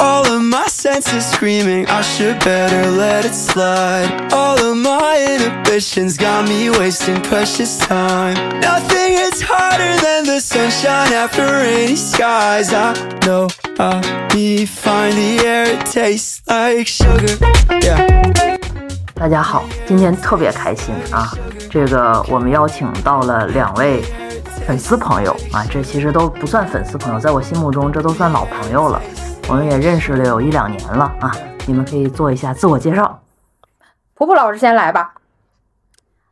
All of my senses screaming, I should better let it slide. All of my inhibitions got me wasting precious time. Nothing hits harder than the sunshine after rainy skies. I know I'll be fine. The air it tastes like sugar. Yeah. 大家好，今天特别开心啊！这个我们邀请到了两位粉丝朋友啊，这其实都不算粉丝朋友，在我心目中这都算老朋友了。我们也认识了有一两年了啊，你们可以做一下自我介绍。普普老师先来吧。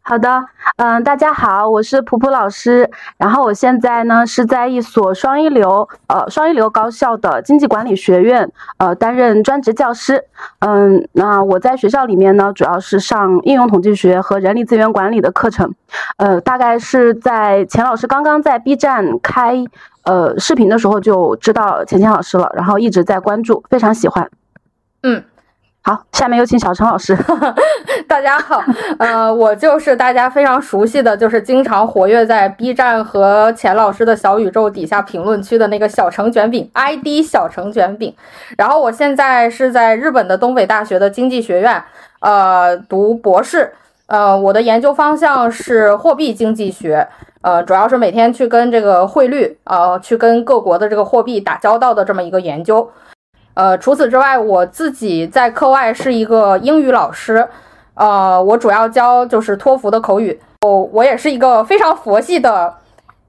好的，嗯，大家好，我是普普老师，然后我现在呢是在一所双一流，呃，双一流高校的经济管理学院，呃，担任专职教师。嗯，那我在学校里面呢，主要是上应用统计学和人力资源管理的课程。呃，大概是在钱老师刚刚在 B 站开呃视频的时候就知道钱钱老师了，然后一直在关注，非常喜欢。嗯。好，下面有请小陈老师。大家好，呃，我就是大家非常熟悉的就是经常活跃在 B 站和钱老师的小宇宙底下评论区的那个小城卷饼，ID 小城卷饼。然后我现在是在日本的东北大学的经济学院，呃，读博士。呃，我的研究方向是货币经济学，呃，主要是每天去跟这个汇率，呃，去跟各国的这个货币打交道的这么一个研究。呃，除此之外，我自己在课外是一个英语老师，呃，我主要教就是托福的口语。我我也是一个非常佛系的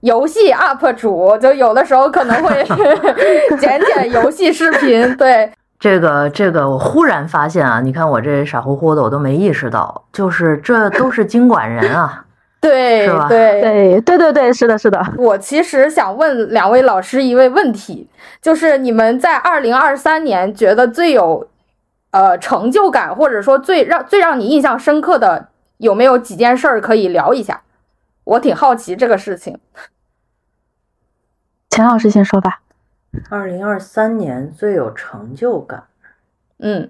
游戏 UP 主，就有的时候可能会 剪剪游戏视频。对，这 个这个，我忽然发现啊，你看我这傻乎乎的，我都没意识到，就是这都是经管人啊。对，对，对，对，对，对，是的，是的。我其实想问两位老师一位问题，就是你们在二零二三年觉得最有，呃，成就感，或者说最让最让你印象深刻的，有没有几件事儿可以聊一下？我挺好奇这个事情。钱老师先说吧。二零二三年最有成就感，嗯，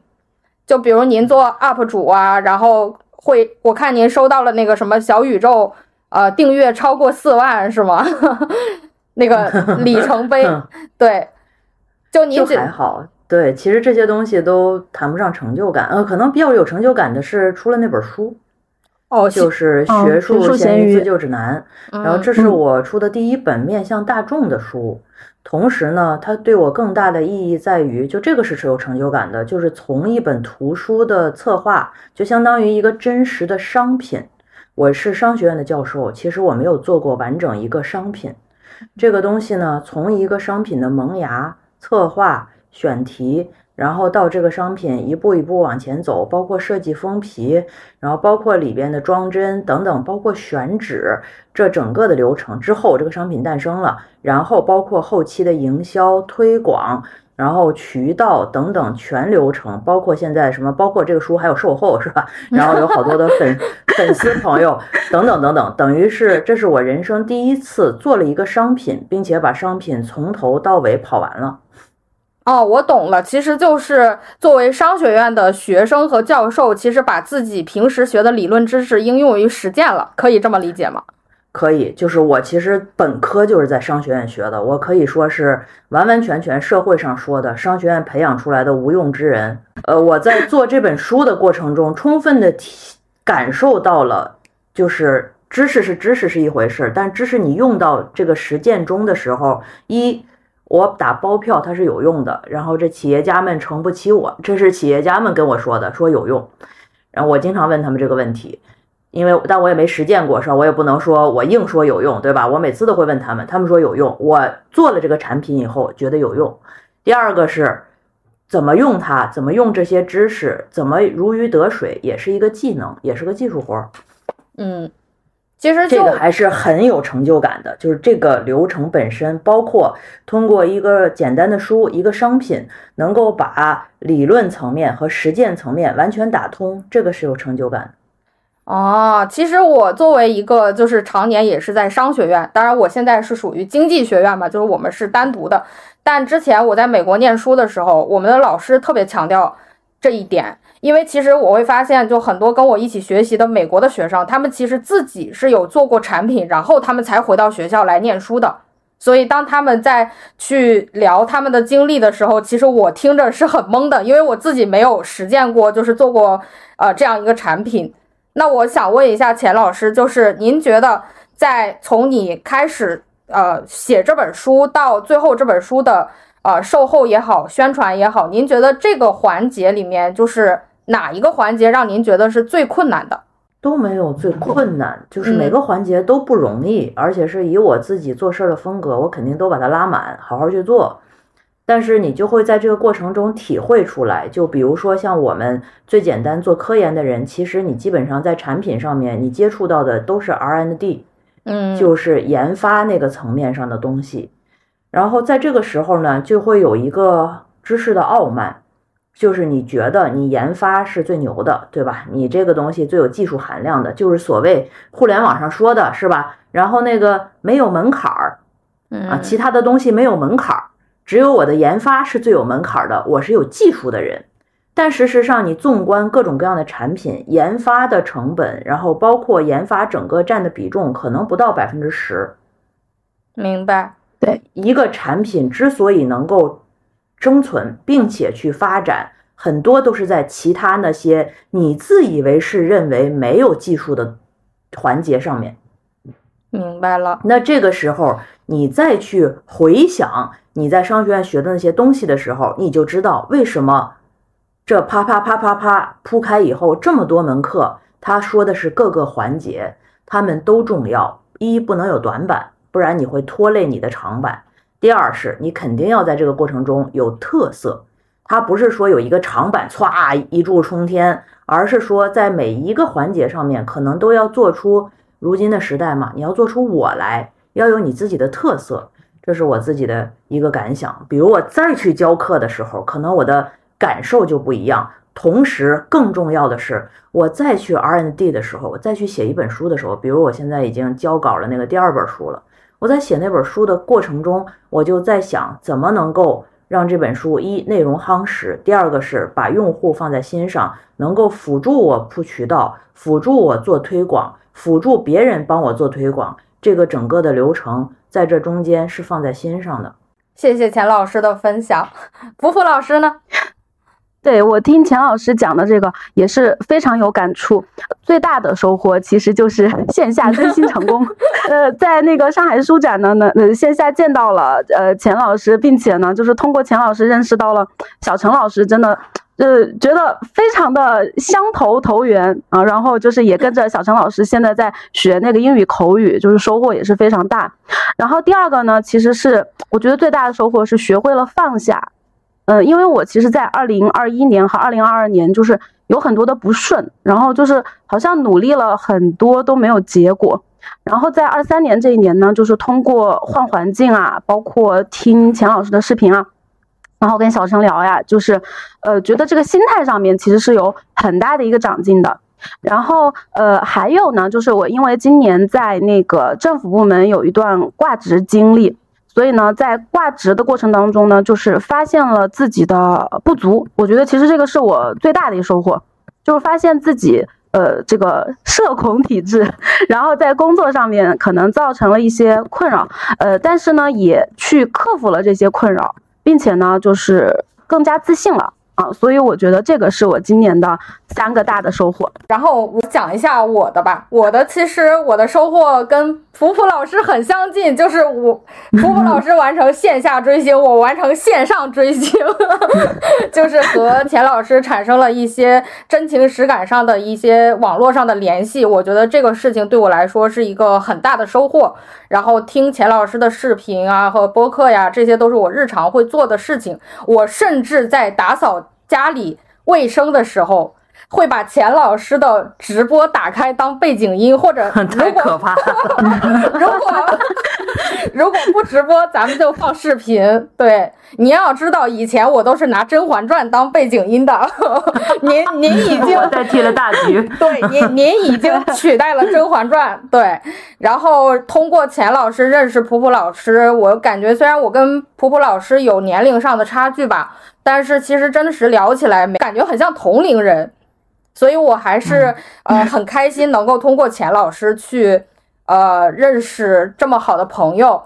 就比如您做 UP 主啊，然后。会，我看您收到了那个什么小宇宙，呃，订阅超过四万是吗？那个 里程碑，对，就您还好，对，其实这些东西都谈不上成就感，呃，可能比较有成就感的是出了那本书，哦，就是学术闲鱼自救指南，然后这是我出的第一本面向大众的书。同时呢，它对我更大的意义在于，就这个是是有成就感的，就是从一本图书的策划，就相当于一个真实的商品。我是商学院的教授，其实我没有做过完整一个商品，这个东西呢，从一个商品的萌芽、策划、选题。然后到这个商品一步一步往前走，包括设计封皮，然后包括里边的装帧等等，包括选址，这整个的流程之后，这个商品诞生了。然后包括后期的营销推广，然后渠道等等全流程，包括现在什么，包括这个书还有售后是吧？然后有好多的粉 粉丝朋友等等等等，等于是这是我人生第一次做了一个商品，并且把商品从头到尾跑完了。哦，我懂了，其实就是作为商学院的学生和教授，其实把自己平时学的理论知识应用于实践了，可以这么理解吗？可以，就是我其实本科就是在商学院学的，我可以说是完完全全社会上说的商学院培养出来的无用之人。呃，我在做这本书的过程中，充分的体感受到了，就是知识是知识是一回事，但知识你用到这个实践中的时候，一。我打包票，它是有用的。然后这企业家们承不起我，这是企业家们跟我说的，说有用。然后我经常问他们这个问题，因为但我也没实践过，是吧？我也不能说我硬说有用，对吧？我每次都会问他们，他们说有用。我做了这个产品以后觉得有用。第二个是怎么用它，怎么用这些知识，怎么如鱼得水，也是一个技能，也是个技术活儿。嗯。其实这个还是很有成就感的，就是这个流程本身，包括通过一个简单的书、一个商品，能够把理论层面和实践层面完全打通，这个是有成就感。哦，其实我作为一个就是常年也是在商学院，当然我现在是属于经济学院嘛，就是我们是单独的。但之前我在美国念书的时候，我们的老师特别强调这一点。因为其实我会发现，就很多跟我一起学习的美国的学生，他们其实自己是有做过产品，然后他们才回到学校来念书的。所以当他们在去聊他们的经历的时候，其实我听着是很懵的，因为我自己没有实践过，就是做过呃这样一个产品。那我想问一下钱老师，就是您觉得在从你开始呃写这本书到最后这本书的呃售后也好，宣传也好，您觉得这个环节里面就是哪一个环节让您觉得是最困难的？都没有最困难，就是每个环节都不容易，而且是以我自己做事的风格，我肯定都把它拉满，好好去做。但是你就会在这个过程中体会出来，就比如说像我们最简单做科研的人，其实你基本上在产品上面你接触到的都是 R&D，嗯，就是研发那个层面上的东西。然后在这个时候呢，就会有一个知识的傲慢。就是你觉得你研发是最牛的，对吧？你这个东西最有技术含量的，就是所谓互联网上说的是吧？然后那个没有门槛儿，啊，其他的东西没有门槛儿，只有我的研发是最有门槛儿的，我是有技术的人。但事实上，你纵观各种各样的产品研发的成本，然后包括研发整个占的比重，可能不到百分之十。明白？对，一个产品之所以能够。生存并且去发展，很多都是在其他那些你自以为是认为没有技术的环节上面。明白了。那这个时候，你再去回想你在商学院学的那些东西的时候，你就知道为什么这啪啪啪啪啪铺开以后这么多门课，他说的是各个环节，他们都重要。一不能有短板，不然你会拖累你的长板。第二是你肯定要在这个过程中有特色，它不是说有一个长板歘一柱冲天，而是说在每一个环节上面可能都要做出如今的时代嘛，你要做出我来，要有你自己的特色，这是我自己的一个感想。比如我再去教课的时候，可能我的感受就不一样。同时，更重要的是，我再去 rnd 的时候，我再去写一本书的时候，比如我现在已经交稿了那个第二本书了。我在写那本书的过程中，我就在想怎么能够让这本书一内容夯实，第二个是把用户放在心上，能够辅助我铺渠道，辅助我做推广，辅助别人帮我做推广，这个整个的流程在这中间是放在心上的。谢谢钱老师的分享，福福老师呢？对我听钱老师讲的这个也是非常有感触，最大的收获其实就是 线下更新成功。呃，在那个上海书展呢，呢呃线下见到了呃钱老师，并且呢就是通过钱老师认识到了小陈老师，真的呃觉得非常的相投投缘啊。然后就是也跟着小陈老师现在在学那个英语口语，就是收获也是非常大。然后第二个呢，其实是我觉得最大的收获是学会了放下。嗯，因为我其实，在二零二一年和二零二二年，就是有很多的不顺，然后就是好像努力了很多都没有结果，然后在二三年这一年呢，就是通过换环境啊，包括听钱老师的视频啊，然后跟小陈聊呀，就是，呃，觉得这个心态上面其实是有很大的一个长进的，然后呃，还有呢，就是我因为今年在那个政府部门有一段挂职经历。所以呢，在挂职的过程当中呢，就是发现了自己的不足。我觉得其实这个是我最大的一收获，就是发现自己呃这个社恐体质，然后在工作上面可能造成了一些困扰，呃，但是呢也去克服了这些困扰，并且呢就是更加自信了。啊，所以我觉得这个是我今年的三个大的收获。然后我讲一下我的吧，我的其实我的收获跟普普老师很相近，就是我 福福老师完成线下追星，我完成线上追星，就是和钱老师产生了一些真情实感上的一些网络上的联系。我觉得这个事情对我来说是一个很大的收获。然后听钱老师的视频啊和播客呀，这些都是我日常会做的事情。我甚至在打扫。家里卫生的时候，会把钱老师的直播打开当背景音，或者 太可怕。如果 如果不直播，咱们就放视频。对，你要知道，以前我都是拿《甄嬛传》当背景音的。您您已经代替了大局。对，您您已经取代了《甄嬛传》。对，然后通过钱老师认识普普老师，我感觉虽然我跟普普老师有年龄上的差距吧。但是其实真实聊起来，感觉很像同龄人，所以我还是呃很开心能够通过钱老师去呃认识这么好的朋友。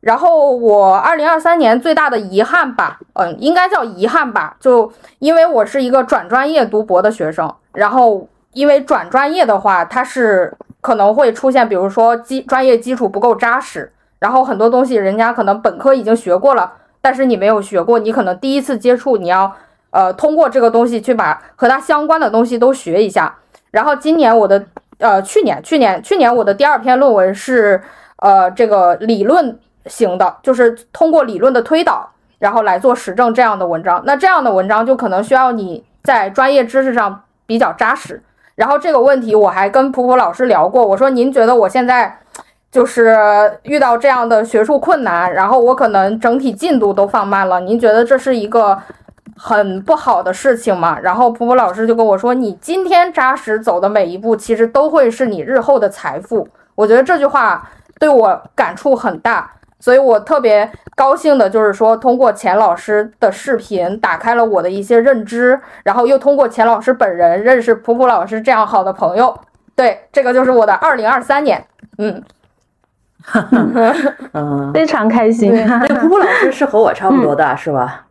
然后我二零二三年最大的遗憾吧，嗯，应该叫遗憾吧，就因为我是一个转专业读博的学生，然后因为转专业的话，它是可能会出现，比如说基专业基础不够扎实，然后很多东西人家可能本科已经学过了，但是你没有学过，你可能第一次接触，你要呃通过这个东西去把和它相关的东西都学一下。然后今年我的呃去年去年去年我的第二篇论文是呃这个理论。型的，就是通过理论的推导，然后来做实证这样的文章。那这样的文章就可能需要你在专业知识上比较扎实。然后这个问题我还跟普普老师聊过，我说您觉得我现在就是遇到这样的学术困难，然后我可能整体进度都放慢了，您觉得这是一个很不好的事情嘛？然后普普老师就跟我说，你今天扎实走的每一步，其实都会是你日后的财富。我觉得这句话对我感触很大。所以我特别高兴的就是说，通过钱老师的视频打开了我的一些认知，然后又通过钱老师本人认识普普老师这样好的朋友。对，这个就是我的二零二三年。嗯，嗯，非常开心。那普普老师是和我差不多大，是吧？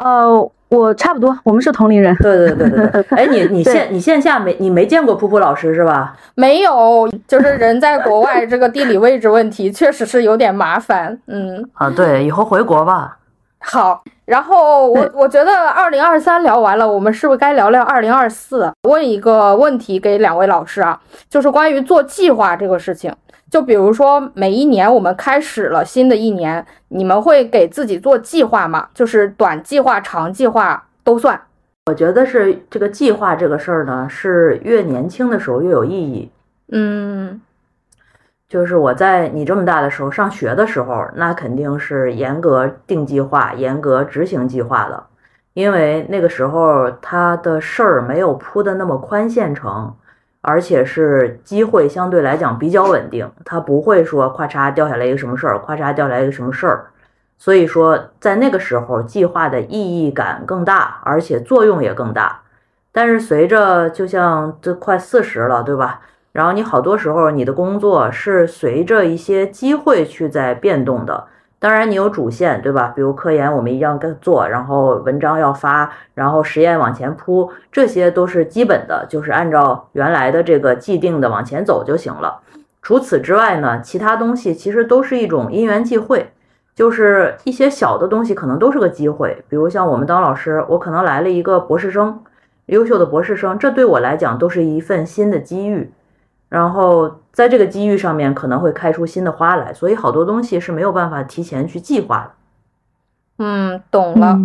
呃。我差不多，我们是同龄人。对对对对对。哎，你你线你线下没你没见过噗噗老师是吧？没有，就是人在国外，这个地理位置问题确实是有点麻烦。嗯啊，对，以后回国吧。好，然后我我觉得二零二三聊完了，我们是不是该聊聊二零二四？问一个问题给两位老师啊，就是关于做计划这个事情。就比如说，每一年我们开始了新的一年，你们会给自己做计划吗？就是短计划、长计划都算。我觉得是这个计划这个事儿呢，是越年轻的时候越有意义。嗯，就是我在你这么大的时候上学的时候，那肯定是严格定计划、严格执行计划的，因为那个时候他的事儿没有铺的那么宽线程。而且是机会相对来讲比较稳定，它不会说咔嚓掉下来一个什么事儿，咔嚓掉下来一个什么事儿。所以说，在那个时候，计划的意义感更大，而且作用也更大。但是随着就像这快四十了，对吧？然后你好多时候你的工作是随着一些机会去在变动的。当然，你有主线，对吧？比如科研，我们一样跟做，然后文章要发，然后实验往前铺，这些都是基本的，就是按照原来的这个既定的往前走就行了。除此之外呢，其他东西其实都是一种因缘际会，就是一些小的东西可能都是个机会。比如像我们当老师，我可能来了一个博士生，优秀的博士生，这对我来讲都是一份新的机遇。然后在这个机遇上面可能会开出新的花来，所以好多东西是没有办法提前去计划的。嗯，懂了。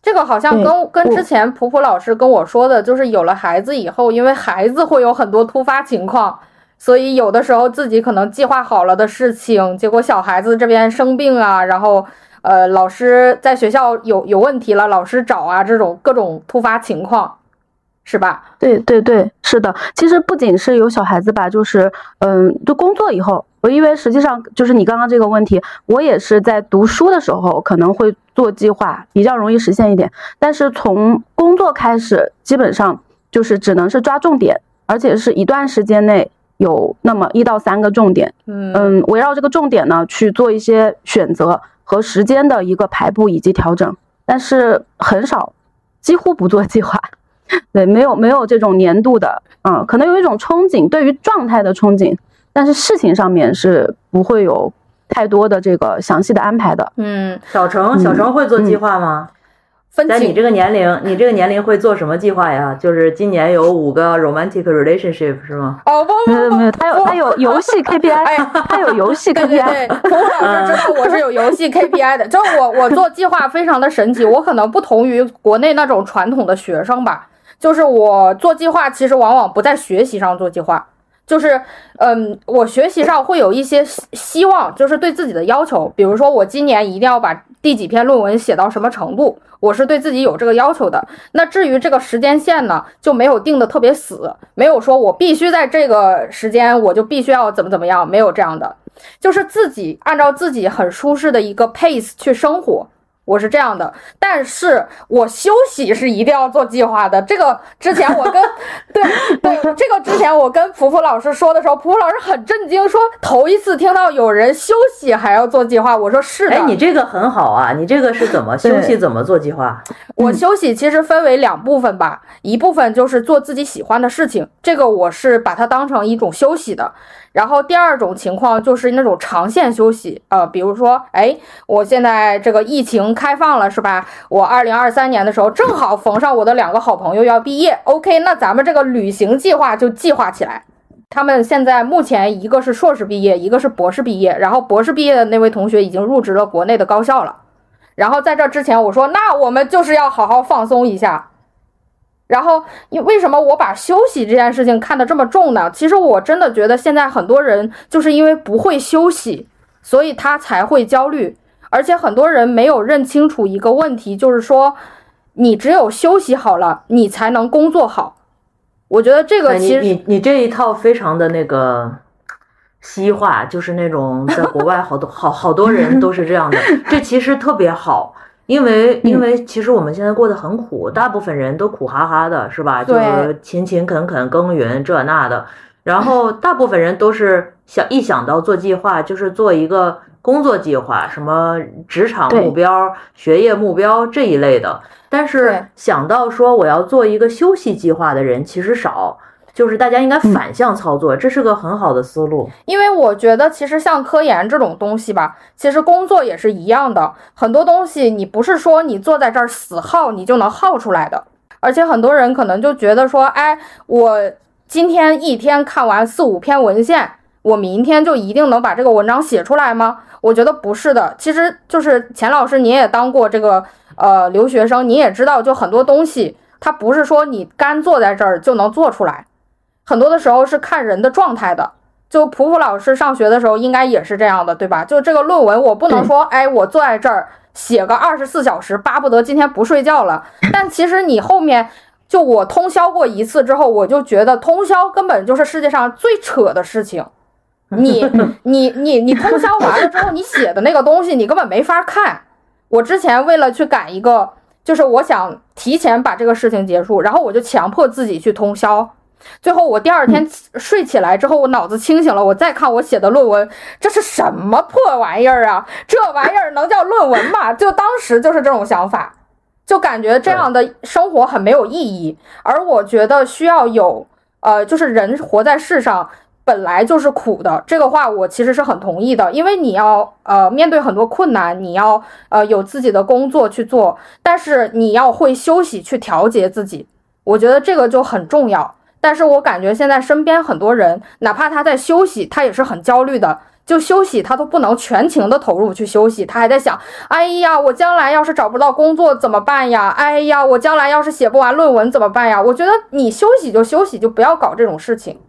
这个好像跟跟之前普普老师跟我说的，就是有了孩子以后，因为孩子会有很多突发情况，所以有的时候自己可能计划好了的事情，结果小孩子这边生病啊，然后呃老师在学校有有问题了，老师找啊，这种各种突发情况。是吧？对对对，是的。其实不仅是有小孩子吧，就是嗯，就工作以后，我因为实际上就是你刚刚这个问题，我也是在读书的时候可能会做计划，比较容易实现一点。但是从工作开始，基本上就是只能是抓重点，而且是一段时间内有那么一到三个重点。嗯嗯，围绕这个重点呢去做一些选择和时间的一个排布以及调整，但是很少，几乎不做计划。对，没有没有这种年度的，嗯，可能有一种憧憬，对于状态的憧憬，但是事情上面是不会有太多的这个详细的安排的。嗯，小程小程会做计划吗？在你这个年龄，你这个年龄会做什么计划呀？就是今年有五个 romantic relationship 是吗？哦不不不没有，他有他有游戏 KPI，他有游戏 KPI。对对对，老师知道我是有游戏 KPI 的，就是我我做计划非常的神奇，我可能不同于国内那种传统的学生吧。就是我做计划，其实往往不在学习上做计划，就是，嗯，我学习上会有一些希希望，就是对自己的要求，比如说我今年一定要把第几篇论文写到什么程度，我是对自己有这个要求的。那至于这个时间线呢，就没有定的特别死，没有说我必须在这个时间我就必须要怎么怎么样，没有这样的，就是自己按照自己很舒适的一个 pace 去生活。我是这样的，但是我休息是一定要做计划的。这个之前我跟 对对，这个之前我跟普普老师说的时候，普普老师很震惊，说头一次听到有人休息还要做计划。我说是的，哎，你这个很好啊，你这个是怎么休息，怎么做计划？我休息其实分为两部分吧，一部分就是做自己喜欢的事情，这个我是把它当成一种休息的。然后第二种情况就是那种长线休息，呃，比如说，哎，我现在这个疫情开放了，是吧？我二零二三年的时候正好逢上我的两个好朋友要毕业，OK，那咱们这个旅行计划就计划起来。他们现在目前一个是硕士毕业，一个是博士毕业，然后博士毕业的那位同学已经入职了国内的高校了。然后在这之前，我说，那我们就是要好好放松一下。然后，因为什么我把休息这件事情看得这么重呢？其实我真的觉得现在很多人就是因为不会休息，所以他才会焦虑。而且很多人没有认清楚一个问题，就是说，你只有休息好了，你才能工作好。我觉得这个其实你你这一套非常的那个西化，就是那种在国外好多好好多人都是这样的，这其实特别好。因为因为其实我们现在过得很苦，大部分人都苦哈哈的，是吧？就是勤勤恳恳耕耘这那的，然后 大部分人都是想一想到做计划，就是做一个工作计划，什么职场目标、学业目标这一类的。但是想到说我要做一个休息计划的人其实少。就是大家应该反向操作，这是个很好的思路。因为我觉得，其实像科研这种东西吧，其实工作也是一样的。很多东西你不是说你坐在这儿死耗，你就能耗出来的。而且很多人可能就觉得说，哎，我今天一天看完四五篇文献，我明天就一定能把这个文章写出来吗？我觉得不是的。其实就是钱老师，你也当过这个呃留学生，你也知道，就很多东西，它不是说你干坐在这儿就能做出来。很多的时候是看人的状态的，就普普老师上学的时候应该也是这样的，对吧？就这个论文，我不能说，哎，我坐在这儿写个二十四小时，巴不得今天不睡觉了。但其实你后面，就我通宵过一次之后，我就觉得通宵根本就是世界上最扯的事情。你 你你你通宵完了之后，你写的那个东西你根本没法看。我之前为了去赶一个，就是我想提前把这个事情结束，然后我就强迫自己去通宵。最后，我第二天睡起来之后，我脑子清醒了，我再看我写的论文，这是什么破玩意儿啊？这玩意儿能叫论文吗？就当时就是这种想法，就感觉这样的生活很没有意义。而我觉得需要有，呃，就是人活在世上本来就是苦的，这个话我其实是很同意的，因为你要呃面对很多困难，你要呃有自己的工作去做，但是你要会休息去调节自己，我觉得这个就很重要。但是我感觉现在身边很多人，哪怕他在休息，他也是很焦虑的。就休息，他都不能全情的投入去休息，他还在想：哎呀，我将来要是找不到工作怎么办呀？哎呀，我将来要是写不完论文怎么办呀？我觉得你休息就休息，就不要搞这种事情。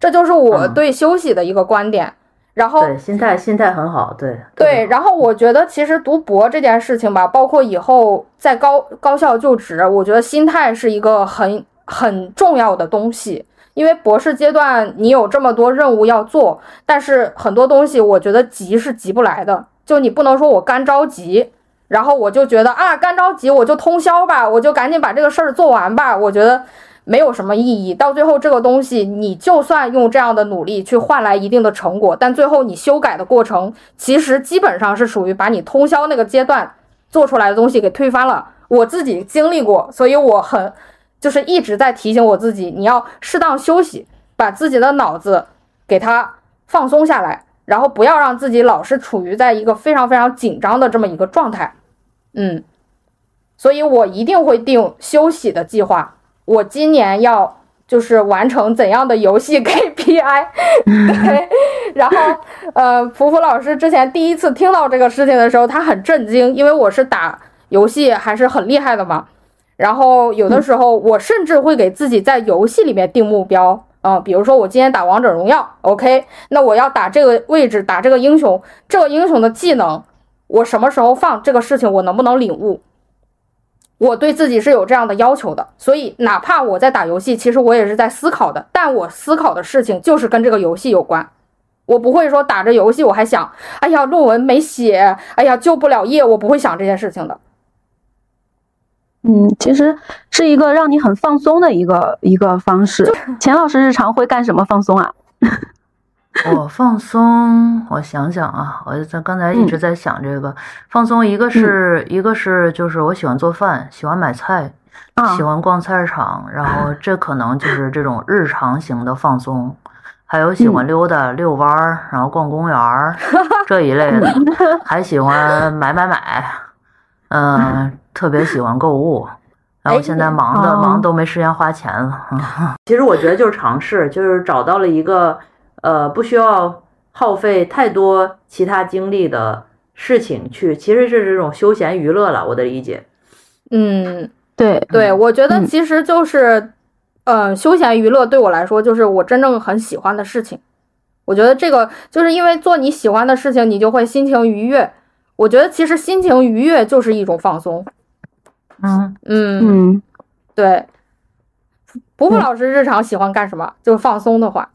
这就是我对休息的一个观点。然后，对心态，心态很好，对对。然后我觉得，其实读博这件事情吧，包括以后在高高校就职，我觉得心态是一个很。很重要的东西，因为博士阶段你有这么多任务要做，但是很多东西我觉得急是急不来的，就你不能说我干着急，然后我就觉得啊干着急我就通宵吧，我就赶紧把这个事儿做完吧，我觉得没有什么意义。到最后这个东西，你就算用这样的努力去换来一定的成果，但最后你修改的过程，其实基本上是属于把你通宵那个阶段做出来的东西给推翻了。我自己经历过，所以我很。就是一直在提醒我自己，你要适当休息，把自己的脑子给它放松下来，然后不要让自己老是处于在一个非常非常紧张的这么一个状态。嗯，所以我一定会定休息的计划。我今年要就是完成怎样的游戏 KPI？对，然后呃，普普老师之前第一次听到这个事情的时候，他很震惊，因为我是打游戏还是很厉害的嘛。然后有的时候，我甚至会给自己在游戏里面定目标，嗯，比如说我今天打王者荣耀，OK，那我要打这个位置，打这个英雄，这个英雄的技能，我什么时候放这个事情，我能不能领悟？我对自己是有这样的要求的，所以哪怕我在打游戏，其实我也是在思考的，但我思考的事情就是跟这个游戏有关，我不会说打着游戏我还想，哎呀，论文没写，哎呀，就不了业，我不会想这件事情的。嗯，其实是一个让你很放松的一个一个方式。钱老师日常会干什么放松啊？我放松，我想想啊，我在刚才一直在想这个放松，一个是一个是就是我喜欢做饭，喜欢买菜，喜欢逛菜市场，然后 这可能就是这种日常型的放松。还有喜欢溜达遛弯儿，然后逛公园儿 这一类的，还喜欢买买买，嗯，特别喜欢购物。然后现在忙的忙都没时间花钱了。其实我觉得就是尝试，就是找到了一个呃不需要耗费太多其他精力的事情去，其实是这种休闲娱乐了。我的理解。嗯，对对，我觉得其实就是。嗯，休闲娱乐对我来说就是我真正很喜欢的事情。我觉得这个就是因为做你喜欢的事情，你就会心情愉悦。我觉得其实心情愉悦就是一种放松。嗯嗯嗯，对。伯伯老师日常喜欢干什么？就是放松的话。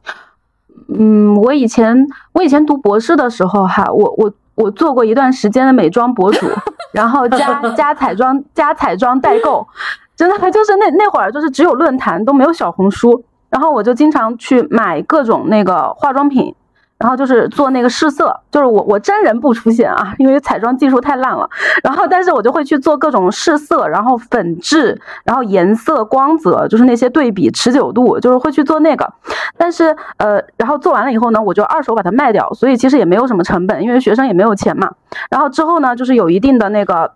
嗯，我以前我以前读博士的时候哈，我我我做过一段时间的美妆博主，然后加 加彩妆加彩妆代购。真的就是那那会儿，就是只有论坛都没有小红书，然后我就经常去买各种那个化妆品，然后就是做那个试色，就是我我真人不出现啊，因为彩妆技术太烂了，然后但是我就会去做各种试色，然后粉质，然后颜色光泽，就是那些对比持久度，就是会去做那个，但是呃，然后做完了以后呢，我就二手把它卖掉，所以其实也没有什么成本，因为学生也没有钱嘛。然后之后呢，就是有一定的那个。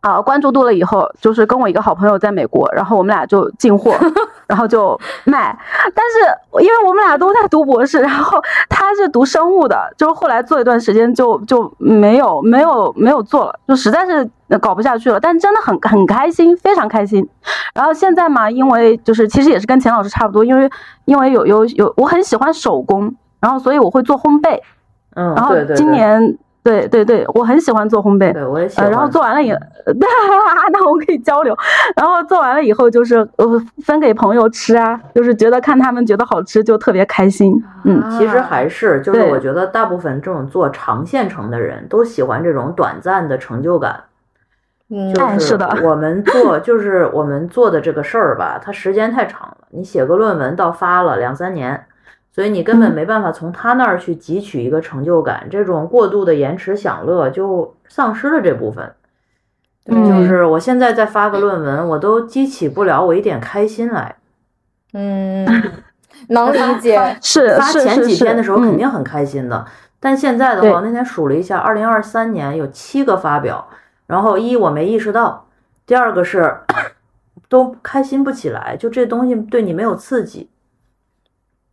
啊，关注度了以后，就是跟我一个好朋友在美国，然后我们俩就进货，然后就卖。但是因为我们俩都在读博士，然后他是读生物的，就是后来做一段时间就就没有没有没有做了，就实在是搞不下去了。但真的很很开心，非常开心。然后现在嘛，因为就是其实也是跟钱老师差不多，因为因为有有有我很喜欢手工，然后所以我会做烘焙。嗯，然后今年。对对对，我很喜欢做烘焙，对我也喜欢。然后做完了以，那我们可以交流。然后做完了以后，就是呃分给朋友吃啊，就是觉得看他们觉得好吃就特别开心。嗯，其实还是就是我觉得大部分这种做长线程的人都喜欢这种短暂的成就感。嗯，就是的。我们 做就是我们做的这个事儿吧，它时间太长了。你写个论文到发了两三年。所以你根本没办法从他那儿去汲取一个成就感，这种过度的延迟享乐就丧失了这部分。就是我现在再发个论文，我都激起不了我一点开心来。嗯，能理解。是发前几天的时候肯定很开心的，但现在的话，那天数了一下，二零二三年有七个发表，然后一我没意识到，第二个是 都开心不起来，就这东西对你没有刺激。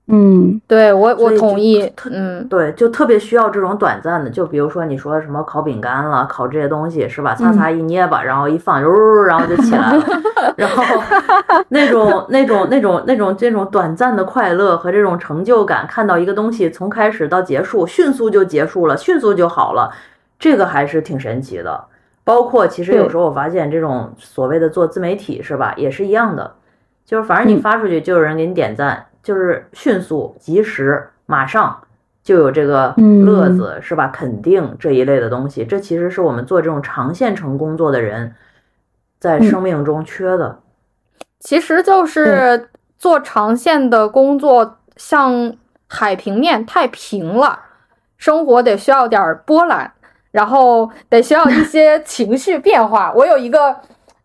嗯，对我我同意，嗯，对，就特别需要这种短暂的，就比如说你说什么烤饼干了，烤这些东西是吧？擦擦一捏吧，然后一放，呜，然后就起来了，然后 那种那种那种那种这种短暂的快乐和这种成就感，看到一个东西从开始到结束迅速就结束了，迅速就好了，这个还是挺神奇的。包括其实有时候我发现这种所谓的做自媒体是吧，也是一样的，就是反正你发出去就有人给你点赞。就是迅速、及时、马上就有这个乐子，是吧？肯定这一类的东西，这其实是我们做这种长线程工作的人在生命中缺的。其实就是做长线的工作，像海平面太平了，生活得需要点波澜，然后得需要一些 情绪变化。我有一个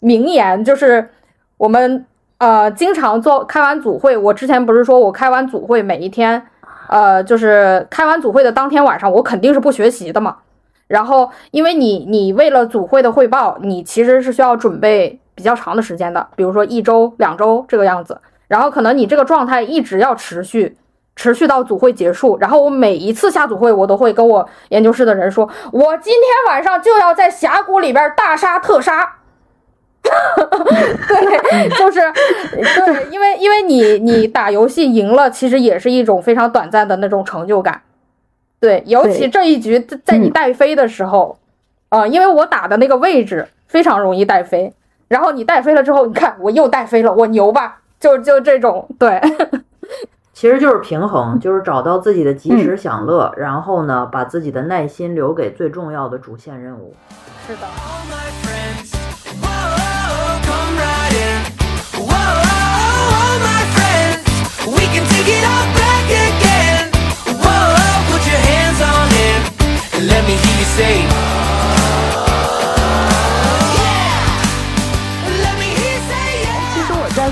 名言，就是我们。呃，经常做开完组会，我之前不是说我开完组会每一天，呃，就是开完组会的当天晚上，我肯定是不学习的嘛。然后，因为你你为了组会的汇报，你其实是需要准备比较长的时间的，比如说一周、两周这个样子。然后可能你这个状态一直要持续，持续到组会结束。然后我每一次下组会，我都会跟我研究室的人说，我今天晚上就要在峡谷里边大杀特杀。对，就是对，因为因为你你打游戏赢了，其实也是一种非常短暂的那种成就感。对，尤其这一局在你带飞的时候，呃，因为我打的那个位置非常容易带飞，然后你带飞了之后，你看我又带飞了，我牛吧？就就这种对。其实就是平衡，就是找到自己的及时享乐，然后呢，把自己的耐心留给最重要的主线任务。是的。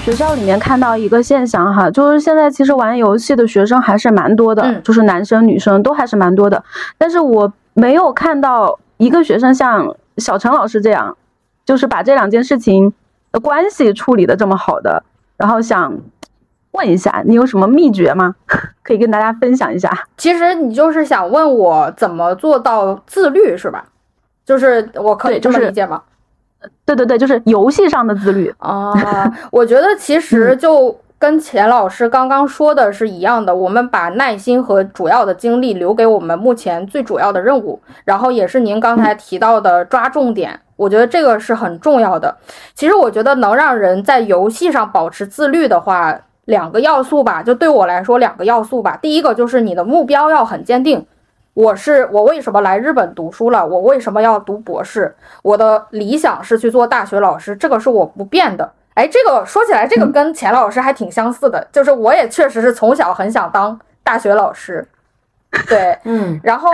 学校里面看到一个现象哈，就是现在其实玩游戏的学生还是蛮多的，就是男生女生都还是蛮多的。但是我没有看到一个学生像小陈老师这样，就是把这两件事情的关系处理的这么好的。然后想问一下，你有什么秘诀吗？可以跟大家分享一下。其实你就是想问我怎么做到自律是吧？就是我可以这么理解吗？对对对，就是游戏上的自律啊！我觉得其实就跟钱老师刚刚说的是一样的，我们把耐心和主要的精力留给我们目前最主要的任务，然后也是您刚才提到的抓重点，我觉得这个是很重要的。其实我觉得能让人在游戏上保持自律的话，两个要素吧，就对我来说两个要素吧。第一个就是你的目标要很坚定。我是我为什么来日本读书了？我为什么要读博士？我的理想是去做大学老师，这个是我不变的。哎，这个说起来，这个跟钱老师还挺相似的，就是我也确实是从小很想当大学老师。对，嗯，然后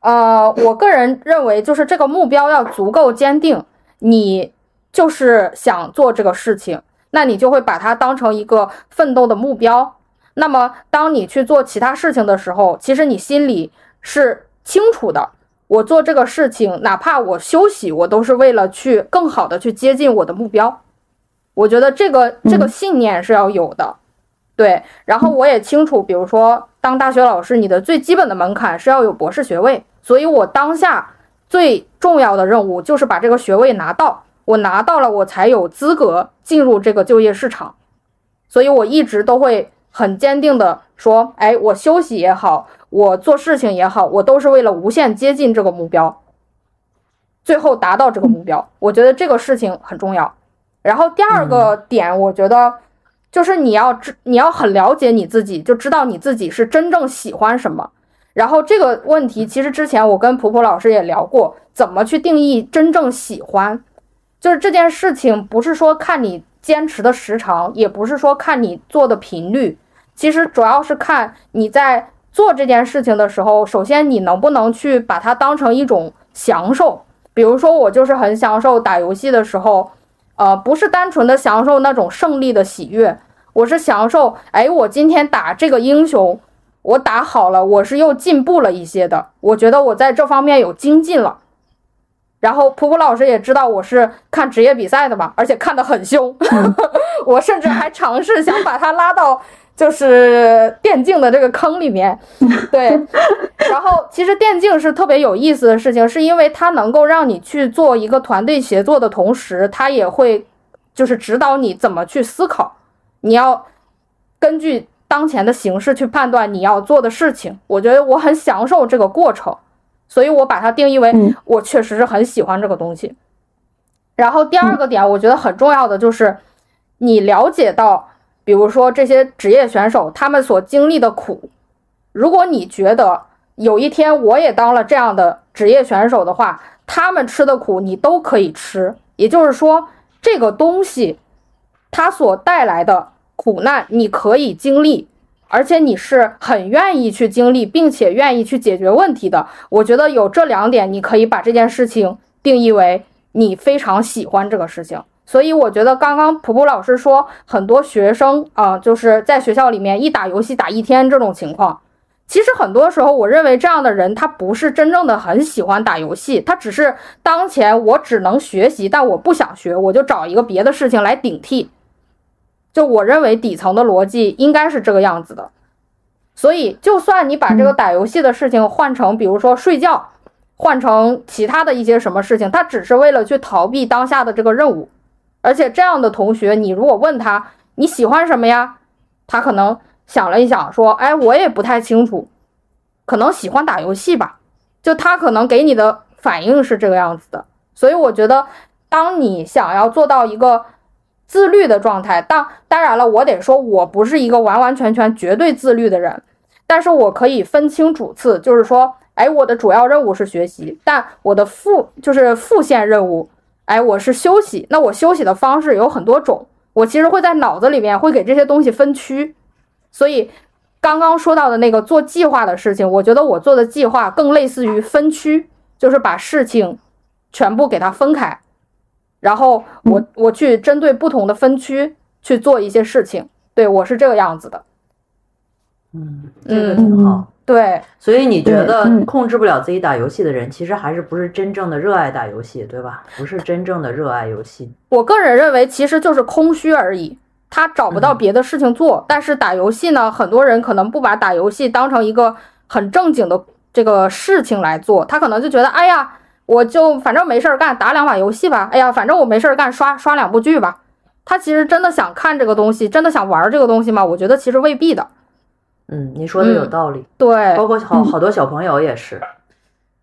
呃，我个人认为，就是这个目标要足够坚定，你就是想做这个事情，那你就会把它当成一个奋斗的目标。那么，当你去做其他事情的时候，其实你心里。是清楚的，我做这个事情，哪怕我休息，我都是为了去更好的去接近我的目标。我觉得这个这个信念是要有的，对。然后我也清楚，比如说当大学老师，你的最基本的门槛是要有博士学位，所以我当下最重要的任务就是把这个学位拿到，我拿到了，我才有资格进入这个就业市场。所以我一直都会很坚定的说，哎，我休息也好。我做事情也好，我都是为了无限接近这个目标，最后达到这个目标。我觉得这个事情很重要。然后第二个点，我觉得就是你要知，你要很了解你自己，就知道你自己是真正喜欢什么。然后这个问题，其实之前我跟普普老师也聊过，怎么去定义真正喜欢。就是这件事情，不是说看你坚持的时长，也不是说看你做的频率，其实主要是看你在。做这件事情的时候，首先你能不能去把它当成一种享受？比如说，我就是很享受打游戏的时候，呃，不是单纯的享受那种胜利的喜悦，我是享受，哎，我今天打这个英雄，我打好了，我是又进步了一些的，我觉得我在这方面有精进了。然后普普老师也知道我是看职业比赛的嘛，而且看得很凶，我甚至还尝试想把他拉到。就是电竞的这个坑里面，对，然后其实电竞是特别有意思的事情，是因为它能够让你去做一个团队协作的同时，它也会就是指导你怎么去思考，你要根据当前的形势去判断你要做的事情。我觉得我很享受这个过程，所以我把它定义为我确实是很喜欢这个东西。然后第二个点，我觉得很重要的就是你了解到。比如说这些职业选手，他们所经历的苦，如果你觉得有一天我也当了这样的职业选手的话，他们吃的苦你都可以吃。也就是说，这个东西它所带来的苦难你可以经历，而且你是很愿意去经历，并且愿意去解决问题的。我觉得有这两点，你可以把这件事情定义为你非常喜欢这个事情。所以我觉得刚刚普普老师说，很多学生啊，就是在学校里面一打游戏打一天这种情况，其实很多时候，我认为这样的人他不是真正的很喜欢打游戏，他只是当前我只能学习，但我不想学，我就找一个别的事情来顶替。就我认为底层的逻辑应该是这个样子的。所以，就算你把这个打游戏的事情换成，比如说睡觉，换成其他的一些什么事情，他只是为了去逃避当下的这个任务。而且这样的同学，你如果问他你喜欢什么呀，他可能想了一想，说：“哎，我也不太清楚，可能喜欢打游戏吧。”就他可能给你的反应是这个样子的。所以我觉得，当你想要做到一个自律的状态。当当然了，我得说，我不是一个完完全全绝对自律的人，但是我可以分清主次，就是说，哎，我的主要任务是学习，但我的副就是副线任务，哎，我是休息。那我休息的方式有很多种，我其实会在脑子里面会给这些东西分区。所以刚刚说到的那个做计划的事情，我觉得我做的计划更类似于分区，就是把事情全部给它分开。然后我我去针对不同的分区去做一些事情，对我是这个样子的。嗯，这个挺好。对，所以你觉得控制不了自己打游戏的人，其实还是不是真正的热爱打游戏，对吧？不是真正的热爱游戏。我个人认为，其实就是空虚而已。他找不到别的事情做，但是打游戏呢，很多人可能不把打游戏当成一个很正经的这个事情来做，他可能就觉得，哎呀。我就反正没事儿干，打两把游戏吧。哎呀，反正我没事儿干，刷刷两部剧吧。他其实真的想看这个东西，真的想玩这个东西吗？我觉得其实未必的。嗯，你说的有道理。对，包括好好多小朋友也是，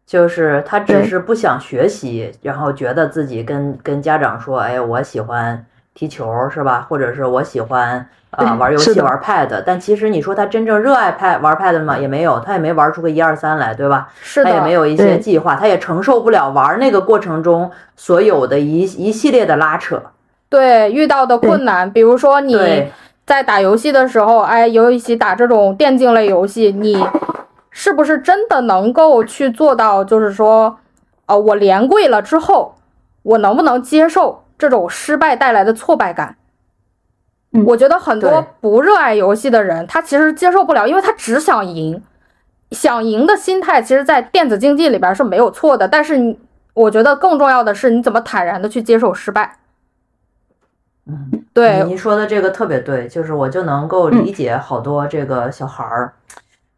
就是他只是不想学习，然后觉得自己跟跟家长说，哎，我喜欢踢球，是吧？或者是我喜欢。啊，玩游戏玩 Pad，但其实你说他真正热爱 Pad 玩 Pad 吗？也没有，他也没玩出个一二三来，对吧？是的，他也没有一些计划，他也承受不了玩那个过程中所有的一一系列的拉扯。对，遇到的困难，比如说你在打游戏的时候，哎，尤其打这种电竞类游戏，你是不是真的能够去做到？就是说，呃，我连跪了之后，我能不能接受这种失败带来的挫败感？我觉得很多不热爱游戏的人，他其实接受不了，因为他只想赢，想赢的心态，其实，在电子竞技里边是没有错的。但是，你我觉得更重要的是，你怎么坦然的去接受失败。嗯，对，您说的这个特别对，就是我就能够理解好多这个小孩儿，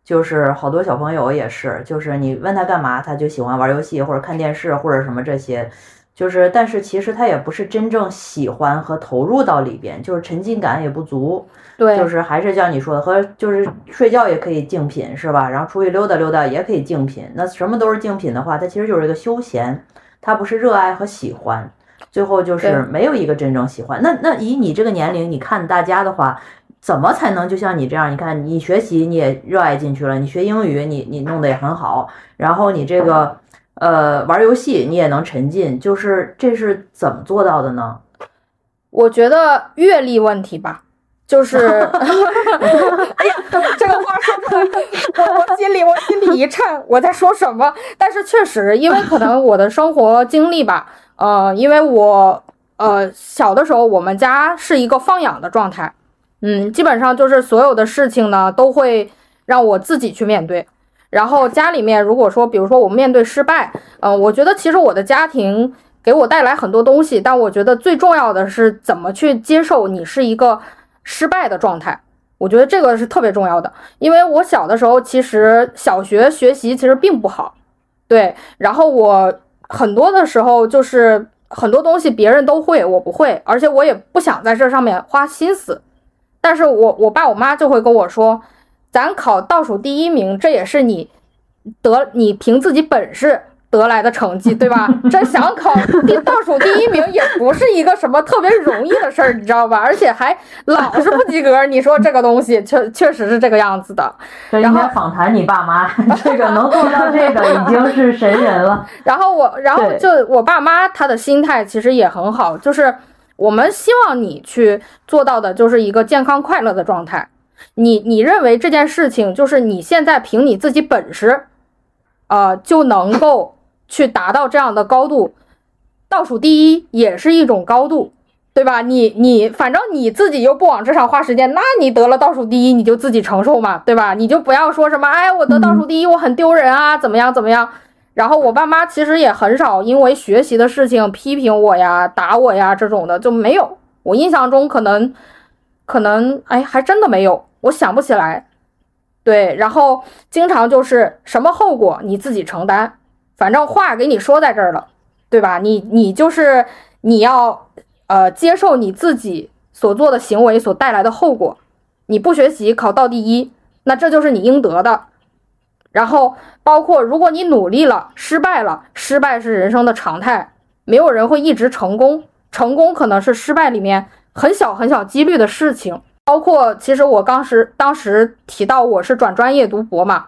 就是好多小朋友也是，就是你问他干嘛，他就喜欢玩游戏或者看电视或者什么这些。就是，但是其实他也不是真正喜欢和投入到里边，就是沉浸感也不足。对，就是还是像你说的，和就是睡觉也可以竞品，是吧？然后出去溜达溜达也可以竞品。那什么都是竞品的话，它其实就是一个休闲，它不是热爱和喜欢。最后就是没有一个真正喜欢。那那以你这个年龄，你看大家的话，怎么才能就像你这样？你看你学习你也热爱进去了，你学英语你你弄得也很好，然后你这个。呃，玩游戏你也能沉浸，就是这是怎么做到的呢？我觉得阅历问题吧，就是，哎呀，这个话说出来，我我心里我心里一颤，我在说什么？但是确实，因为可能我的生活经历吧，呃，因为我呃小的时候我们家是一个放养的状态，嗯，基本上就是所有的事情呢都会让我自己去面对。然后家里面，如果说，比如说我面对失败，嗯，我觉得其实我的家庭给我带来很多东西，但我觉得最重要的是怎么去接受你是一个失败的状态。我觉得这个是特别重要的，因为我小的时候其实小学学习其实并不好，对，然后我很多的时候就是很多东西别人都会，我不会，而且我也不想在这上面花心思，但是我我爸我妈就会跟我说。咱考倒数第一名，这也是你得你凭自己本事得来的成绩，对吧？这想考第倒数第一名也不是一个什么特别容易的事儿，你知道吧？而且还老是不及格，你说这个东西确确实是这个样子的。然后访谈你爸妈，这个能做到这个已经是神人了。然后我，然后就我爸妈他的心态其实也很好，就是我们希望你去做到的就是一个健康快乐的状态。你你认为这件事情就是你现在凭你自己本事，呃，就能够去达到这样的高度，倒数第一也是一种高度，对吧？你你反正你自己又不往这上花时间，那你得了倒数第一你就自己承受嘛，对吧？你就不要说什么，哎，我得倒数第一我很丢人啊，怎么样怎么样？然后我爸妈其实也很少因为学习的事情批评我呀、打我呀这种的就没有，我印象中可能可能哎还真的没有。我想不起来，对，然后经常就是什么后果你自己承担，反正话给你说在这儿了，对吧？你你就是你要呃接受你自己所做的行为所带来的后果。你不学习考到第一，那这就是你应得的。然后包括如果你努力了失败了，失败是人生的常态，没有人会一直成功，成功可能是失败里面很小很小几率的事情。包括其实我当时当时提到我是转专业读博嘛，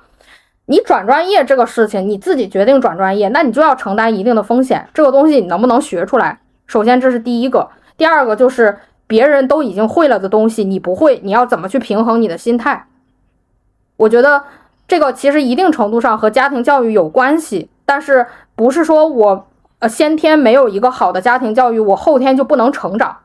你转专业这个事情你自己决定转专业，那你就要承担一定的风险。这个东西你能不能学出来？首先这是第一个，第二个就是别人都已经会了的东西你不会，你要怎么去平衡你的心态？我觉得这个其实一定程度上和家庭教育有关系，但是不是说我呃先天没有一个好的家庭教育，我后天就不能成长。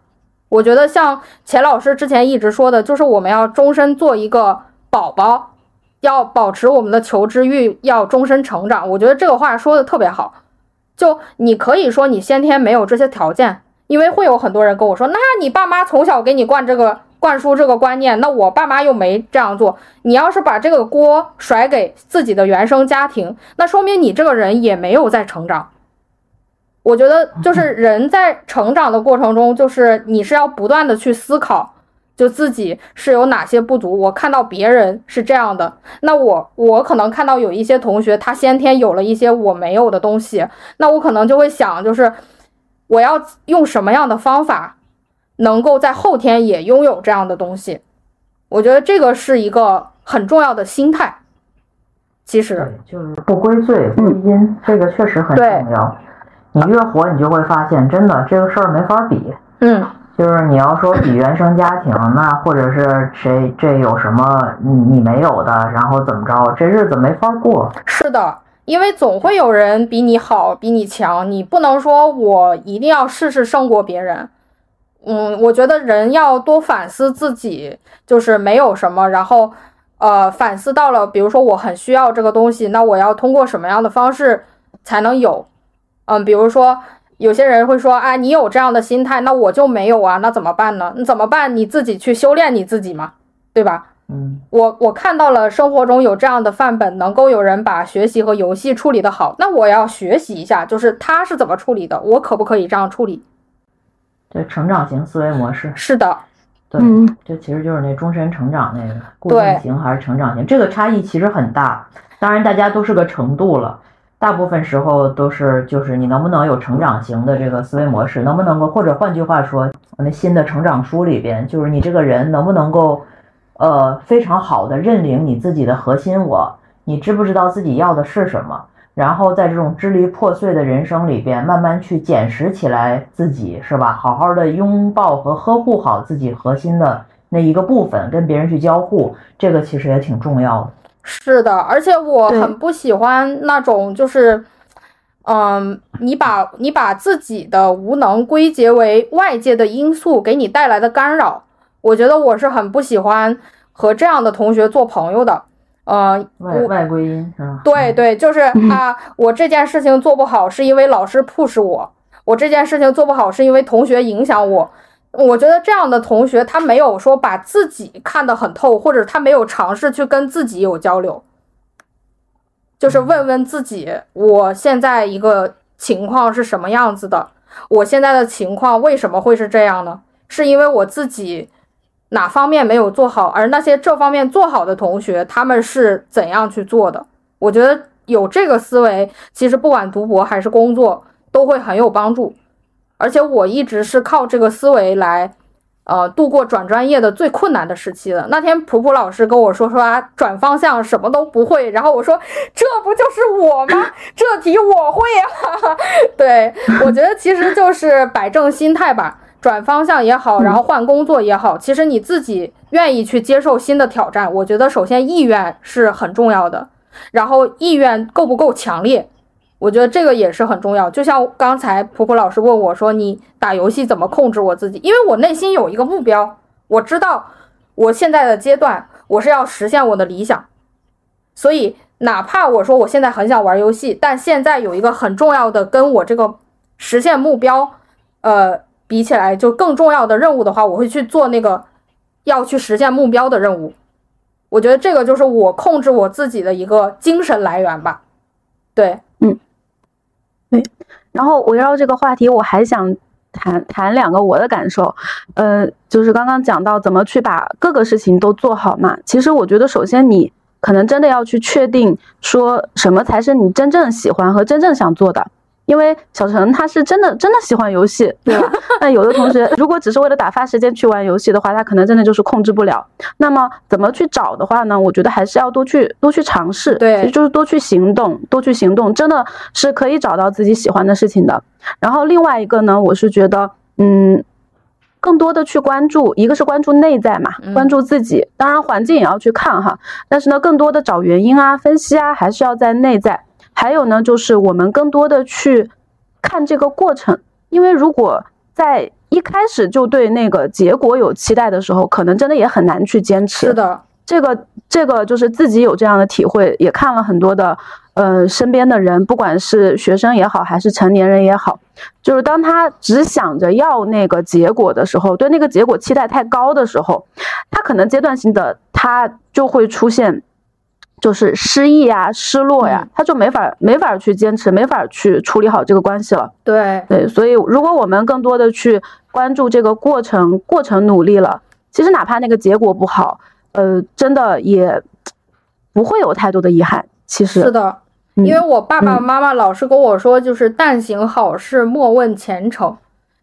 我觉得像钱老师之前一直说的，就是我们要终身做一个宝宝，要保持我们的求知欲，要终身成长。我觉得这个话说的特别好。就你可以说你先天没有这些条件，因为会有很多人跟我说，那你爸妈从小给你灌这个灌输这个观念，那我爸妈又没这样做。你要是把这个锅甩给自己的原生家庭，那说明你这个人也没有在成长。我觉得就是人在成长的过程中，就是你是要不断的去思考，就自己是有哪些不足。我看到别人是这样的，那我我可能看到有一些同学他先天有了一些我没有的东西，那我可能就会想，就是我要用什么样的方法，能够在后天也拥有这样的东西。我觉得这个是一个很重要的心态。其实就是不归罪归因，这个确实很重要。你越活，你就会发现，真的这个事儿没法比。嗯，就是你要说比原生家庭，那或者是谁这有什么你你没有的，然后怎么着，这日子没法过。是的，因为总会有人比你好，比你强，你不能说我一定要事事胜过别人。嗯，我觉得人要多反思自己，就是没有什么，然后呃反思到了，比如说我很需要这个东西，那我要通过什么样的方式才能有？嗯，比如说有些人会说，啊，你有这样的心态，那我就没有啊，那怎么办呢？你怎么办？你自己去修炼你自己嘛，对吧？嗯，我我看到了生活中有这样的范本，能够有人把学习和游戏处理的好，那我要学习一下，就是他是怎么处理的，我可不可以这样处理？对，成长型思维模式是的，对，这其实就是那终身成长那个固定型还是成长型，这个差异其实很大。当然，大家都是个程度了。大部分时候都是，就是你能不能有成长型的这个思维模式，能不能够，或者换句话说，那新的成长书里边，就是你这个人能不能够，呃，非常好的认领你自己的核心我，你知不知道自己要的是什么？然后在这种支离破碎的人生里边，慢慢去捡拾起来自己，是吧？好好的拥抱和呵护好自己核心的那一个部分，跟别人去交互，这个其实也挺重要的。是的，而且我很不喜欢那种就是，嗯，你把你把自己的无能归结为外界的因素给你带来的干扰，我觉得我是很不喜欢和这样的同学做朋友的。呃，外外归因是吧？对对，就是 啊，我这件事情做不好是因为老师 push 我，我这件事情做不好是因为同学影响我。我觉得这样的同学，他没有说把自己看得很透，或者他没有尝试去跟自己有交流，就是问问自己，我现在一个情况是什么样子的？我现在的情况为什么会是这样呢？是因为我自己哪方面没有做好，而那些这方面做好的同学，他们是怎样去做的？我觉得有这个思维，其实不管读博还是工作，都会很有帮助。而且我一直是靠这个思维来，呃，度过转专业的最困难的时期的。那天普普老师跟我说说啊，转方向什么都不会，然后我说这不就是我吗？这题我会呀。对我觉得其实就是摆正心态吧，转方向也好，然后换工作也好，其实你自己愿意去接受新的挑战，我觉得首先意愿是很重要的，然后意愿够不够强烈。我觉得这个也是很重要，就像刚才普普老师问我说：“你打游戏怎么控制我自己？”因为我内心有一个目标，我知道我现在的阶段我是要实现我的理想，所以哪怕我说我现在很想玩游戏，但现在有一个很重要的跟我这个实现目标，呃，比起来就更重要的任务的话，我会去做那个要去实现目标的任务。我觉得这个就是我控制我自己的一个精神来源吧。对，对，然后围绕这个话题，我还想谈谈两个我的感受，呃，就是刚刚讲到怎么去把各个事情都做好嘛。其实我觉得，首先你可能真的要去确定，说什么才是你真正喜欢和真正想做的。因为小陈他是真的真的喜欢游戏，对吧？那有的同学 如果只是为了打发时间去玩游戏的话，他可能真的就是控制不了。那么怎么去找的话呢？我觉得还是要多去多去尝试，对，其实就是多去行动，多去行动，真的是可以找到自己喜欢的事情的。然后另外一个呢，我是觉得，嗯，更多的去关注，一个是关注内在嘛，关注自己，当然环境也要去看哈。但是呢，更多的找原因啊、分析啊，还是要在内在。还有呢，就是我们更多的去看这个过程，因为如果在一开始就对那个结果有期待的时候，可能真的也很难去坚持。是的，这个这个就是自己有这样的体会，也看了很多的，呃，身边的人，不管是学生也好，还是成年人也好，就是当他只想着要那个结果的时候，对那个结果期待太高的时候，他可能阶段性的他就会出现。就是失意呀，失落呀，他就没法没法去坚持，没法去处理好这个关系了。对对，所以如果我们更多的去关注这个过程，过程努力了，其实哪怕那个结果不好，呃，真的也不会有太多的遗憾。其实是的，因为我爸爸妈妈老是跟我说，就是但行好事，莫问前程，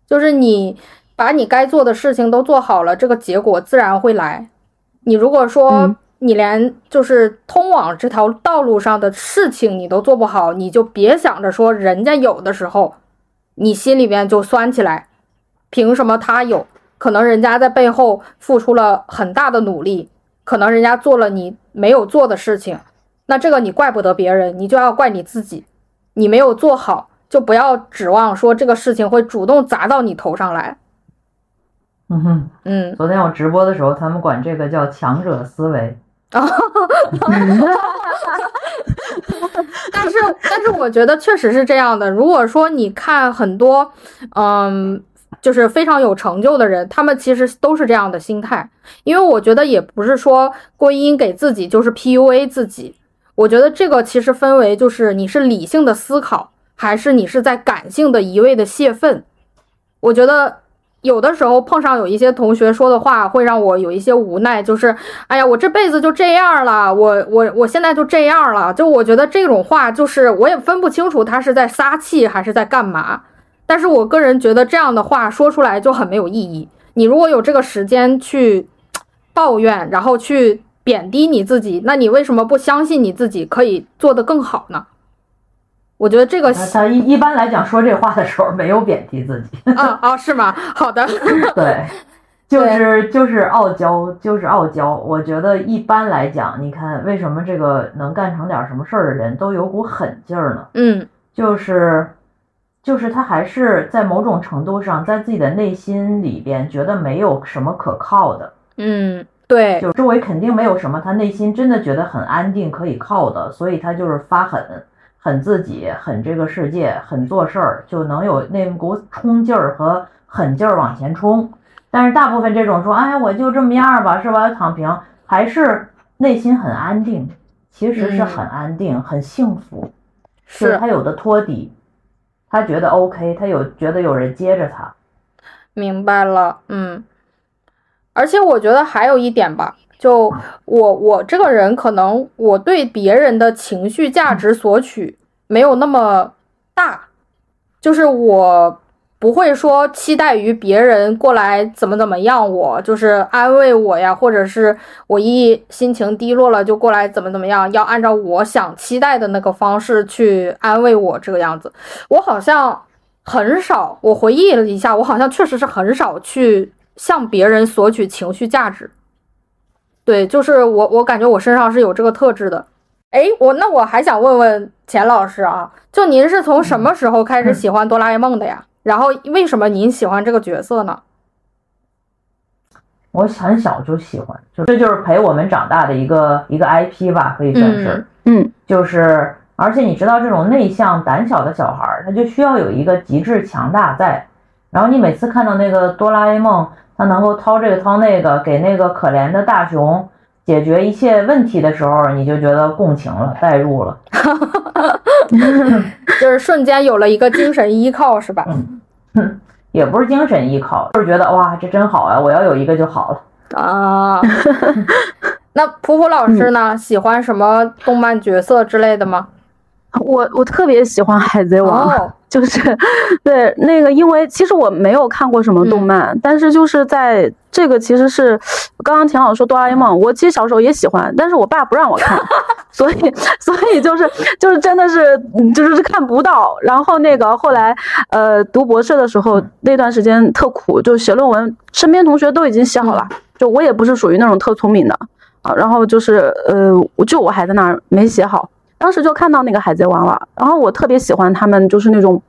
就是你把你该做的事情都做好了，这个结果自然会来。你如果说。你连就是通往这条道路上的事情你都做不好，你就别想着说人家有的时候，你心里边就酸起来，凭什么他有？可能人家在背后付出了很大的努力，可能人家做了你没有做的事情，那这个你怪不得别人，你就要怪你自己，你没有做好，就不要指望说这个事情会主动砸到你头上来。嗯哼，嗯，昨天我直播的时候，他们管这个叫强者思维。啊，但是但是我觉得确实是这样的。如果说你看很多，嗯，就是非常有成就的人，他们其实都是这样的心态。因为我觉得也不是说归因给自己就是 PUA 自己。我觉得这个其实分为就是你是理性的思考，还是你是在感性的一味的泄愤。我觉得。有的时候碰上有一些同学说的话，会让我有一些无奈，就是，哎呀，我这辈子就这样了，我我我现在就这样了，就我觉得这种话，就是我也分不清楚他是在撒气还是在干嘛。但是我个人觉得这样的话说出来就很没有意义。你如果有这个时间去抱怨，然后去贬低你自己，那你为什么不相信你自己可以做得更好呢？我觉得这个他一一般来讲说这话的时候没有贬低自己啊啊是吗？好的，对，就是就是傲娇，就是傲娇。我觉得一般来讲，你看为什么这个能干成点什么事儿的人都有股狠劲儿呢？嗯，就是就是他还是在某种程度上在自己的内心里边觉得没有什么可靠的。嗯，对，就周围肯定没有什么他内心真的觉得很安定可以靠的，所以他就是发狠。狠自己，狠这个世界，狠做事儿，就能有那股冲劲儿和狠劲儿往前冲。但是大部分这种说，哎，我就这么样吧，是吧？躺平，还是内心很安定，其实是很安定、很幸福。是他有的托底，他觉得 OK，他有觉得有人接着他。明白了，嗯。而且我觉得还有一点吧。就我我这个人，可能我对别人的情绪价值索取没有那么大，就是我不会说期待于别人过来怎么怎么样，我就是安慰我呀，或者是我一心情低落了就过来怎么怎么样，要按照我想期待的那个方式去安慰我这个样子。我好像很少，我回忆了一下，我好像确实是很少去向别人索取情绪价值。对，就是我，我感觉我身上是有这个特质的。哎，我那我还想问问钱老师啊，就您是从什么时候开始喜欢哆啦 A 梦的呀？然后为什么您喜欢这个角色呢？我很小就喜欢，就这就是陪我们长大的一个一个 IP 吧，可以算是。嗯，就是而且你知道，这种内向胆小的小孩，他就需要有一个极致强大在。然后你每次看到那个哆啦 A 梦。他能够掏这个掏那个，给那个可怜的大熊解决一切问题的时候，你就觉得共情了，代入了，就是瞬间有了一个精神依靠，是吧？嗯，也不是精神依靠，就是觉得哇，这真好啊！我要有一个就好了啊。那普普老师呢？喜欢什么动漫角色之类的吗？我我特别喜欢《海贼王》，就是对那个，因为其实我没有看过什么动漫，但是就是在这个其实是刚刚田老师说哆啦 A 梦，我其实小时候也喜欢，但是我爸不让我看，所以所以就是就是真的是就是看不到。然后那个后来呃读博士的时候那段时间特苦，就写论文，身边同学都已经写好了，就我也不是属于那种特聪明的啊，然后就是呃就我还在那儿没写好。当时就看到那个海贼王了，然后我特别喜欢他们，就是那种，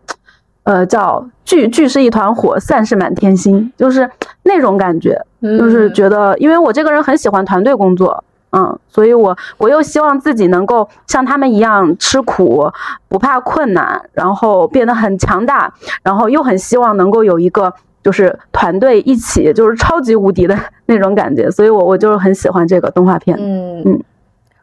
呃，叫聚聚是一团火，散是满天星，就是那种感觉，就是觉得，因为我这个人很喜欢团队工作，嗯，所以我我又希望自己能够像他们一样吃苦，不怕困难，然后变得很强大，然后又很希望能够有一个就是团队一起就是超级无敌的那种感觉，所以我我就是很喜欢这个动画片，嗯嗯，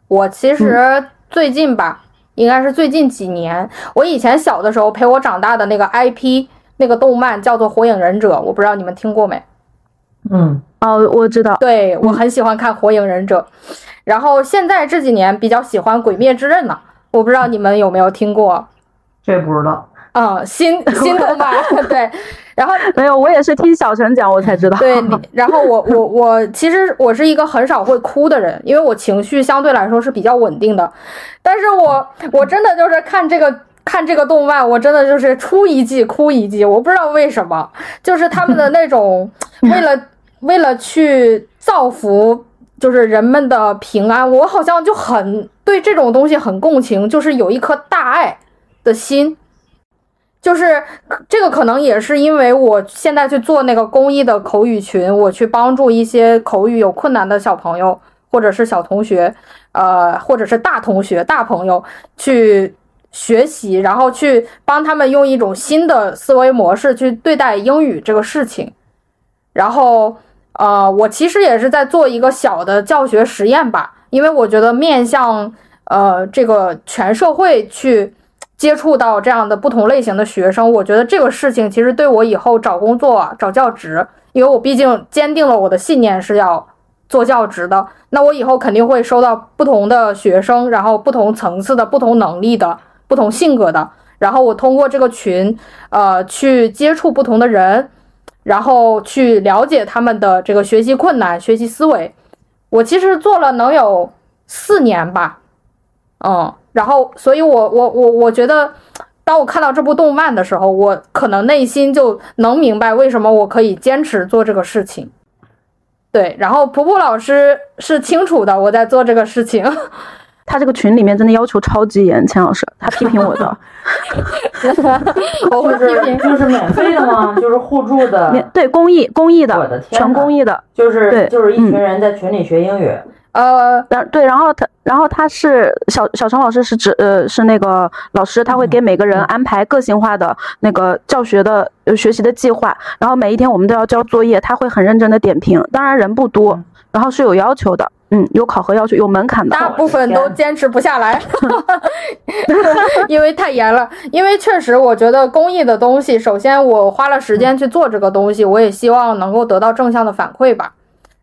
我其实。最近吧，应该是最近几年。我以前小的时候陪我长大的那个 IP，那个动漫叫做《火影忍者》，我不知道你们听过没？嗯，哦，我知道。对我很喜欢看《火影忍者》，然后现在这几年比较喜欢《鬼灭之刃》呢。我不知道你们有没有听过？这不知道。嗯，新新动漫 对。然后 没有，我也是听小陈讲我才知道。对，然后我我我其实我是一个很少会哭的人，因为我情绪相对来说是比较稳定的。但是我我真的就是看这个看这个动漫，我真的就是出一季哭一季，我不知道为什么，就是他们的那种 为了为了去造福就是人们的平安，我好像就很对这种东西很共情，就是有一颗大爱的心。就是这个可能也是因为我现在去做那个公益的口语群，我去帮助一些口语有困难的小朋友，或者是小同学，呃，或者是大同学、大朋友去学习，然后去帮他们用一种新的思维模式去对待英语这个事情。然后，呃，我其实也是在做一个小的教学实验吧，因为我觉得面向呃这个全社会去。接触到这样的不同类型的学生，我觉得这个事情其实对我以后找工作、找教职，因为我毕竟坚定了我的信念是要做教职的。那我以后肯定会收到不同的学生，然后不同层次的、不同能力的、不同性格的，然后我通过这个群，呃，去接触不同的人，然后去了解他们的这个学习困难、学习思维。我其实做了能有四年吧，嗯。然后，所以，我我我我觉得，当我看到这部动漫的时候，我可能内心就能明白为什么我可以坚持做这个事情。对，然后普普老师是清楚的我在做这个事情，他这个群里面真的要求超级严，钱老师他批评我的，我会批评，就是免费的吗？就是互助的，对公益公益的，我的天，全公益的，就是，就是一群人在群里学英语。呃，然对，然后他，然后他是小小陈老师是指呃是那个老师，他会给每个人安排个性化的那个教学的呃学习的计划，然后每一天我们都要交作业，他会很认真的点评，当然人不多，然后是有要求的，嗯，有考核要求，有门槛的，大部分都坚持不下来 因为太严了，因为确实我觉得公益的东西，首先我花了时间去做这个东西，我也希望能够得到正向的反馈吧。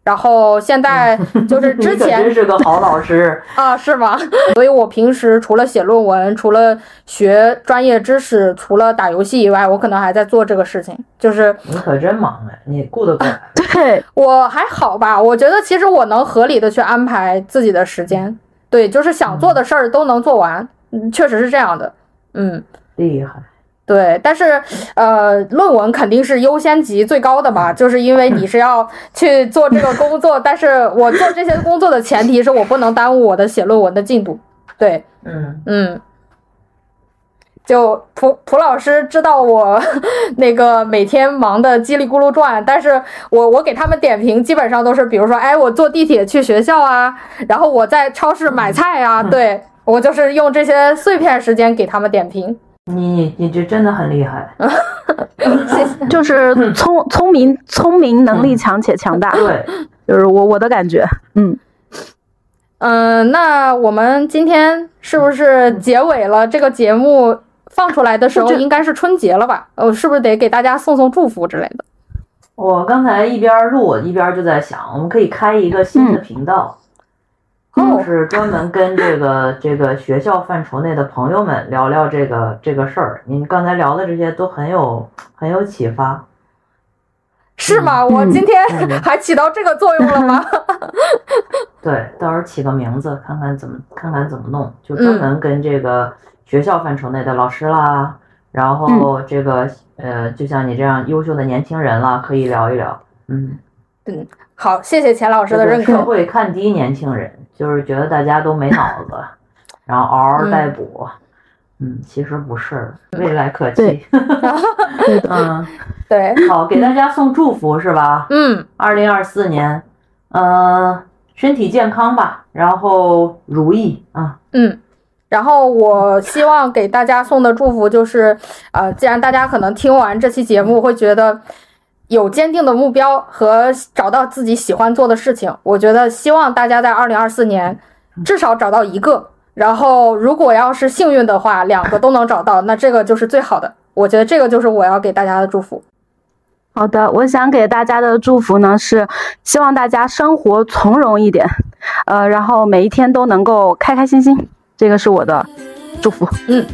然后现在 就是之前真是个好老师 啊，是吗？所以我平时除了写论文，除了学专业知识，除了打游戏以外，我可能还在做这个事情。就是你可真忙哎，你顾得过来？对我还好吧？我觉得其实我能合理的去安排自己的时间，对，就是想做的事儿都能做完，嗯，确实是这样的，嗯，厉害。对，但是，呃，论文肯定是优先级最高的嘛，就是因为你是要去做这个工作，但是我做这些工作的前提是我不能耽误我的写论文的进度。对，嗯嗯，就蒲蒲老师知道我 那个每天忙的叽里咕噜转，但是我我给他们点评基本上都是，比如说，哎，我坐地铁去学校啊，然后我在超市买菜啊，对我就是用这些碎片时间给他们点评。你你这真的很厉害，就是聪聪明聪明能力强且强大，对，就是我我的感觉，嗯嗯，那我们今天是不是结尾了？这个节目放出来的时候应该是春节了吧？呃，是不是得给大家送送祝福之类的？我刚才一边录一边就在想，我们可以开一个新的频道。就是专门跟这个这个学校范畴内的朋友们聊聊这个这个事儿。您刚才聊的这些都很有很有启发，是吗？我今天 还起到这个作用了吗？对，到时候起个名字，看看怎么看看怎么弄，就专门跟这个学校范畴内的老师啦，然后这个呃，就像你这样优秀的年轻人啦，可以聊一聊。嗯嗯，好，谢谢钱老师的认可。社会看低年轻人。就是觉得大家都没脑子，然后嗷嗷待哺，嗯，其实不是，未来可期。嗯，对，好，给大家送祝福是吧？嗯，二零二四年，呃，身体健康吧，然后如意啊。嗯，然后我希望给大家送的祝福就是，呃，既然大家可能听完这期节目会觉得。有坚定的目标和找到自己喜欢做的事情，我觉得希望大家在二零二四年至少找到一个，然后如果要是幸运的话，两个都能找到，那这个就是最好的。我觉得这个就是我要给大家的祝福。好的，我想给大家的祝福呢是希望大家生活从容一点，呃，然后每一天都能够开开心心，这个是我的祝福。嗯。